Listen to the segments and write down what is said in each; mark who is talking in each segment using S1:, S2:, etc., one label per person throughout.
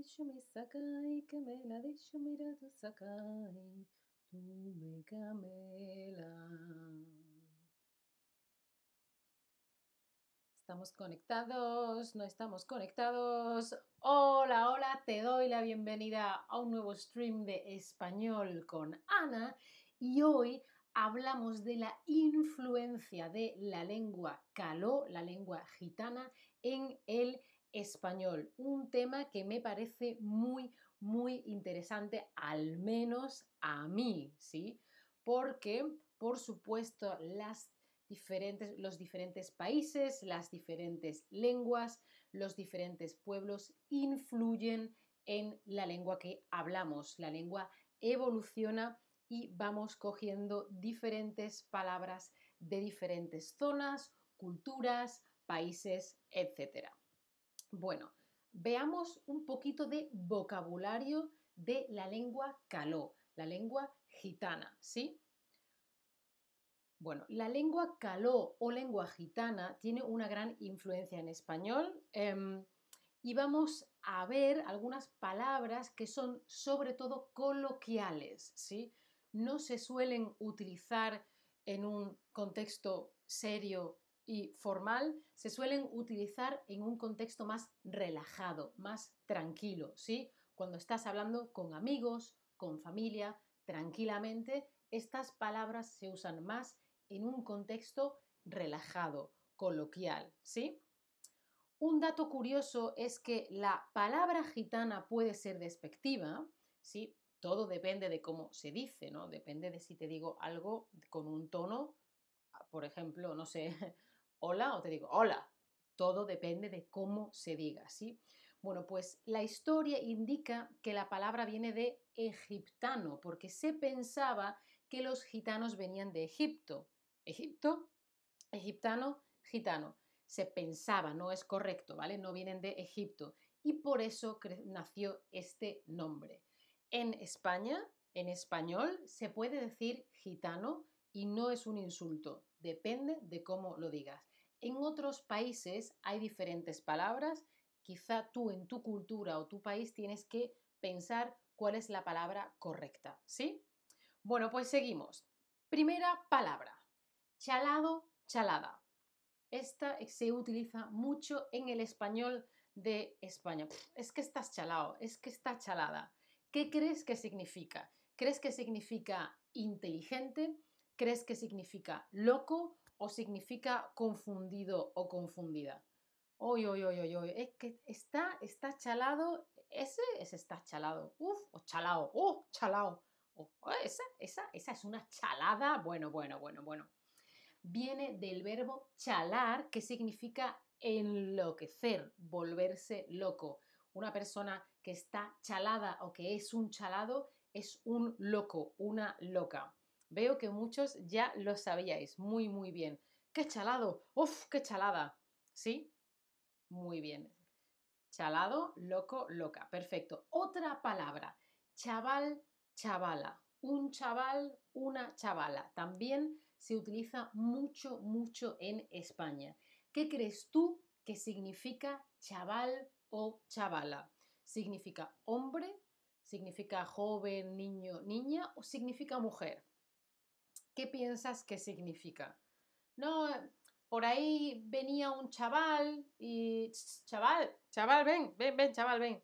S1: ha dicho mira tu Sakai, tú me camela. ¿Estamos conectados? ¿No estamos conectados? Hola, hola, te doy la bienvenida a un nuevo stream de español con Ana y hoy hablamos de la influencia de la lengua caló, la lengua gitana, en el español. Un tema que me parece muy, muy interesante, al menos a mí, ¿sí? Porque, por supuesto, las diferentes, los diferentes países, las diferentes lenguas, los diferentes pueblos influyen en la lengua que hablamos. La lengua evoluciona y vamos cogiendo diferentes palabras de diferentes zonas, culturas, países, etc. Bueno, veamos un poquito de vocabulario de la lengua caló, la lengua gitana, ¿sí? Bueno, la lengua caló o lengua gitana tiene una gran influencia en español em, y vamos a ver algunas palabras que son sobre todo coloquiales, ¿sí? No se suelen utilizar en un contexto serio y formal se suelen utilizar en un contexto más relajado, más tranquilo, ¿sí? Cuando estás hablando con amigos, con familia, tranquilamente, estas palabras se usan más en un contexto relajado, coloquial, ¿sí? Un dato curioso es que la palabra gitana puede ser despectiva, ¿sí? Todo depende de cómo se dice, ¿no? Depende de si te digo algo con un tono, por ejemplo, no sé, hola o te digo hola. Todo depende de cómo se diga, ¿sí? Bueno, pues la historia indica que la palabra viene de egiptano, porque se pensaba que los gitanos venían de Egipto. Egipto, egiptano, gitano. Se pensaba, no es correcto, ¿vale? No vienen de Egipto. Y por eso nació este nombre. En España, en español, se puede decir gitano y no es un insulto. Depende de cómo lo digas. En otros países hay diferentes palabras. Quizá tú en tu cultura o tu país tienes que pensar cuál es la palabra correcta, ¿sí? Bueno, pues seguimos. Primera palabra. Chalado, chalada. Esta se utiliza mucho en el español de España. es que estás chalado, es que está chalada. ¿Qué crees que significa? ¿Crees que significa inteligente? ¿Crees que significa loco? O significa confundido o confundida. Oye, oye, oye, oye, es que está, está chalado, ese es está chalado, uf, o chalao, oh, chalao, oh, esa, esa, esa es una chalada, bueno, bueno, bueno, bueno. Viene del verbo chalar, que significa enloquecer, volverse loco. Una persona que está chalada o que es un chalado es un loco, una loca. Veo que muchos ya lo sabíais muy, muy bien. ¡Qué chalado! ¡Uf, qué chalada! ¿Sí? Muy bien. Chalado, loco, loca. Perfecto. Otra palabra. Chaval, chavala. Un chaval, una chavala. También se utiliza mucho, mucho en España. ¿Qué crees tú que significa chaval o chavala? ¿Significa hombre? ¿Significa joven, niño, niña? ¿O significa mujer? ¿Qué piensas que significa? No, por ahí venía un chaval y, chaval, chaval, ven, ven, ven, chaval, ven.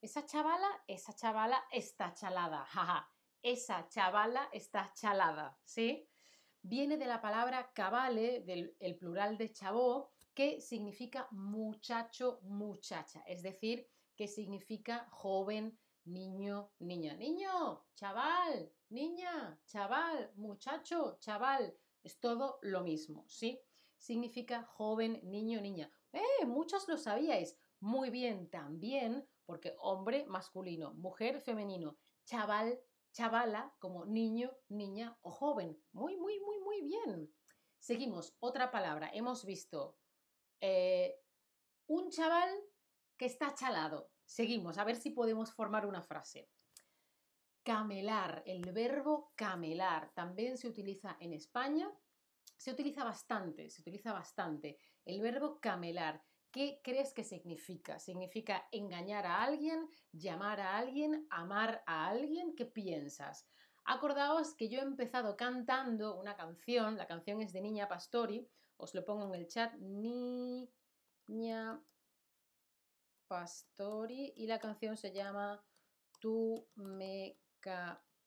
S1: Esa chavala, esa chavala está chalada, jaja. Esa chavala está chalada, ¿sí? Viene de la palabra cabale, del el plural de chabó, que significa muchacho, muchacha, es decir, que significa joven, niño, niña. Niño, chaval, niña, chaval, muchacho, chaval. Es todo lo mismo, ¿sí? Significa joven, niño, niña. ¡Eh! Muchos lo sabíais. Muy bien, también, porque hombre masculino, mujer femenino, chaval, chavala, como niño, niña o joven. Muy, muy, muy, muy bien. Seguimos, otra palabra. Hemos visto eh, un chaval que está chalado. Seguimos, a ver si podemos formar una frase. Camelar, el verbo camelar también se utiliza en España, se utiliza bastante, se utiliza bastante. El verbo camelar, ¿Qué crees que significa? ¿Significa engañar a alguien, llamar a alguien, amar a alguien? ¿Qué piensas? Acordaos que yo he empezado cantando una canción, la canción es de Niña Pastori, os lo pongo en el chat, Niña Pastori, y la canción se llama Tú me camelas.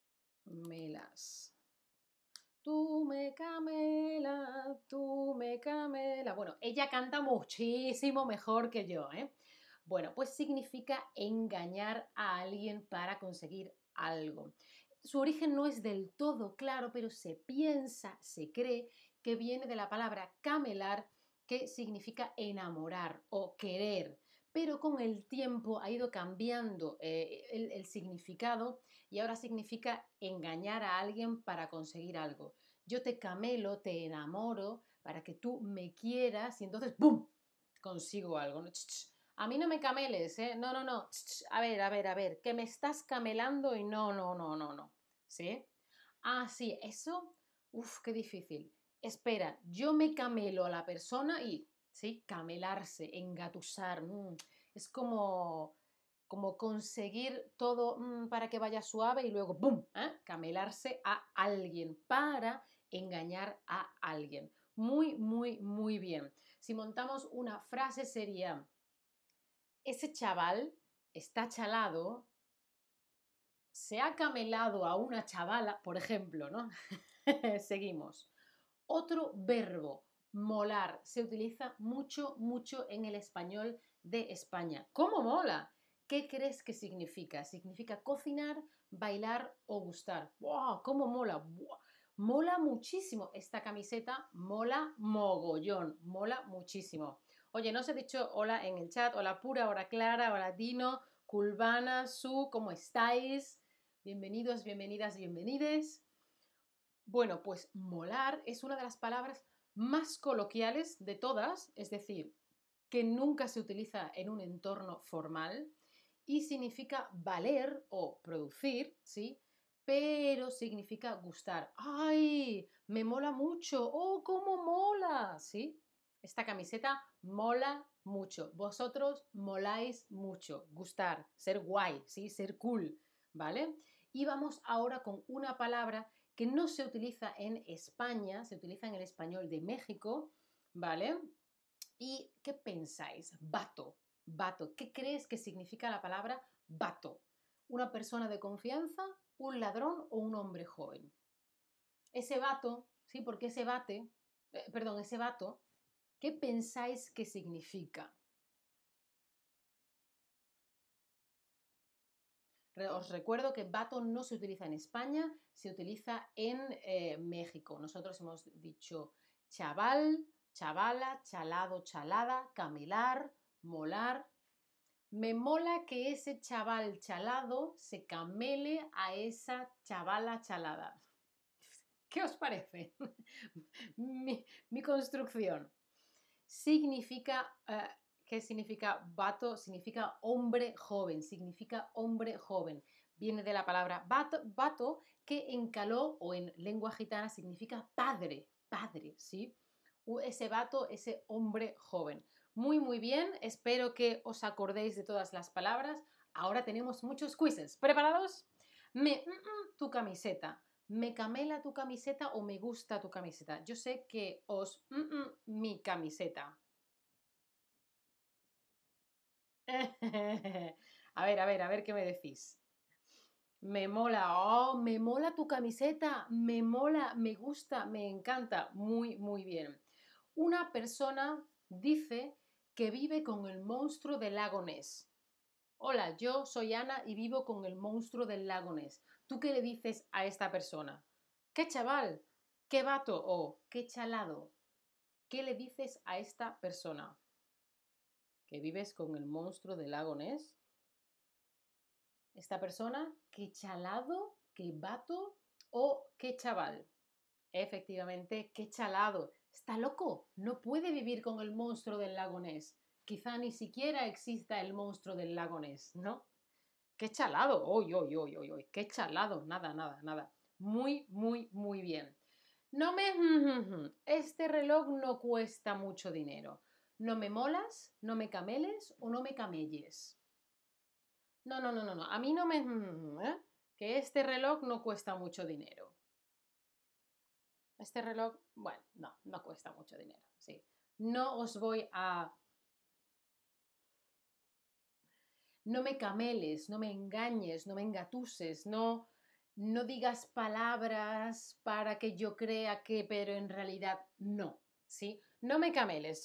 S1: Tú me camela, tú me camela. Bueno, ella canta muchísimo mejor que yo, ¿eh? Bueno, pues significa engañar a alguien para conseguir algo. Su origen no es del todo claro, pero se piensa, se cree que viene de la palabra camelar, que significa enamorar o querer pero con el tiempo ha ido cambiando eh, el, significado y ahora significa engañar a alguien para conseguir algo. Yo te camelo, te enamoro para que tú me quieras y entonces ¡pum! consigo algo. A mí no me cameles, ¿eh? No, no, no. A ver, a ver, a ver, que me estás camelando y no, no, no, no, no. ¿Sí? Ah, sí, eso, uf, qué difícil. Espera, yo me camelo a la persona y ¿sí? Camelarse, engatusar, mm, es como, como conseguir todo mm, para que vaya suave y luego, ¡bum!, ¿eh? camelarse a alguien para engañar a alguien. Muy, muy, muy bien. Si montamos una frase sería, ese chaval está chalado, se ha camelado a una chavala, por ejemplo, ¿no? Seguimos. Otro verbo, molar se utiliza mucho, mucho en el español de España. ¿Cómo mola? ¿Qué crees que significa? Significa cocinar, bailar o gustar. ¡Wow! ¿Cómo mola? Mola muchísimo. Esta camiseta mola mogollón. Mola muchísimo. Oye, no os he dicho hola en el chat. Hola pura, hola clara, hola Dino, Culvana, Su, ¿cómo estáis? Bienvenidos, bienvenidas, bienvenides. Bueno, pues molar es una de las palabras más coloquiales de todas, es decir, que nunca se utiliza en un entorno formal y significa valer o producir, ¿sí? Pero significa gustar. ¡Ay! Me mola mucho. ¡Oh, cómo mola! ¿Sí? Esta camiseta mola mucho. Vosotros moláis mucho. Gustar, ser guay, ¿sí? Ser cool, ¿vale? Y vamos ahora con una palabra que no se utiliza en España, se utiliza en el español de México, ¿vale? ¿Y qué pensáis? Vato, vato. ¿Qué crees que significa la palabra vato? ¿Una persona de confianza, un ladrón o un hombre joven? Ese vato, sí, porque ese bate, eh, perdón, ese vato, ¿qué pensáis que significa? Os recuerdo que vato no se utiliza en España, se utiliza en eh, México. Nosotros hemos dicho chaval, chavala, chalado, chalada, camelar, molar. Me mola que ese chaval chalado se camele a esa chavala chalada. ¿Qué os parece? mi, construcción. Significa eh, ¿Qué significa vato? Significa hombre joven, significa hombre joven. Viene de la palabra vato, que en caló o en lengua gitana significa padre, padre, ¿sí? Ese vato, ese hombre joven. Muy, muy bien, espero que os acordéis de todas las palabras. Ahora tenemos muchos quizzes. ¿Preparados? Me, mm, mm, tu camiseta. ¿Me camela tu camiseta o me gusta tu camiseta? Yo sé que os, mm, mi camiseta. a ver, a ver, a ver qué me decís. Me mola, oh, me mola tu camiseta, me mola, me gusta, me encanta, muy, muy bien. Una persona dice que vive con el monstruo del lago Ness. Hola, yo soy Ana y vivo con el monstruo del lago Ness. ¿Tú qué le dices a esta persona? ¿Qué chaval? ¿Qué vato? ¿O qué chalado? ¿Qué le dices a esta persona? Que vives con el monstruo del lago. Esta persona, qué chalado, qué vato o qué chaval. Efectivamente, qué chalado. Está loco, no puede vivir con el monstruo del lago. Quizá ni siquiera exista el monstruo del lago ¿no? Qué chalado, uy, uy, uy, uy, uy, qué chalado, nada, nada, nada. Muy, muy, muy bien. No me... Este reloj no cuesta mucho dinero. No me molas, no me cameles o no me camelles. No, no, no, no, no. A mí no me... ¿eh? Que este reloj no cuesta mucho dinero. Este reloj, bueno, no, no cuesta mucho dinero, sí. No os voy a... No me cameles, no me engañes, no me engatuses, no, no digas palabras para que yo crea que, pero en realidad no, ¿sí? No me cameles,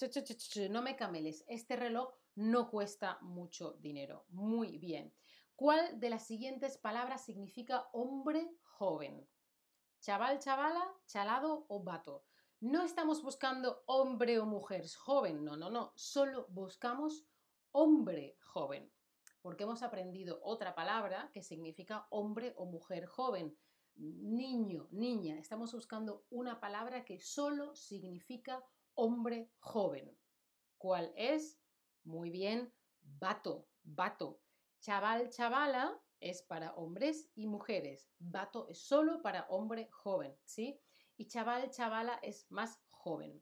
S1: no me cameles. Este reloj no cuesta mucho dinero. Muy bien. ¿Cuál de las siguientes palabras significa hombre joven? Chaval, chavala, chalado o vato. No estamos buscando hombre o mujer joven, no, no, no. Solo buscamos hombre joven. Porque hemos aprendido otra palabra que significa hombre o mujer joven. Niño, niña. Estamos buscando una palabra que solo significa hombre joven. ¿Cuál es? Muy bien, vato, vato. Chaval, chavala es para hombres y mujeres. Vato es solo para hombre joven, ¿sí? Y chaval, chavala es más joven.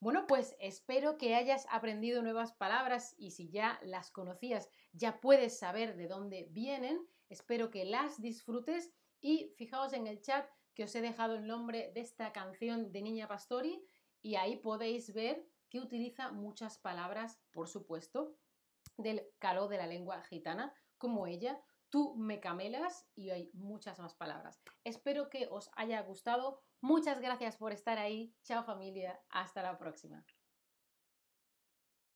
S1: Bueno, pues espero que hayas aprendido nuevas palabras y si ya las conocías, ya puedes saber de dónde vienen. Espero que las disfrutes y fijaos en el chat que os he dejado el nombre de esta canción de Niña Pastori y ahí podéis ver que utiliza muchas palabras, por supuesto, del calor de la lengua gitana, como ella, tú me camelas y hay muchas más palabras. Espero que os haya gustado. Muchas gracias por estar ahí. Chao familia. Hasta la próxima.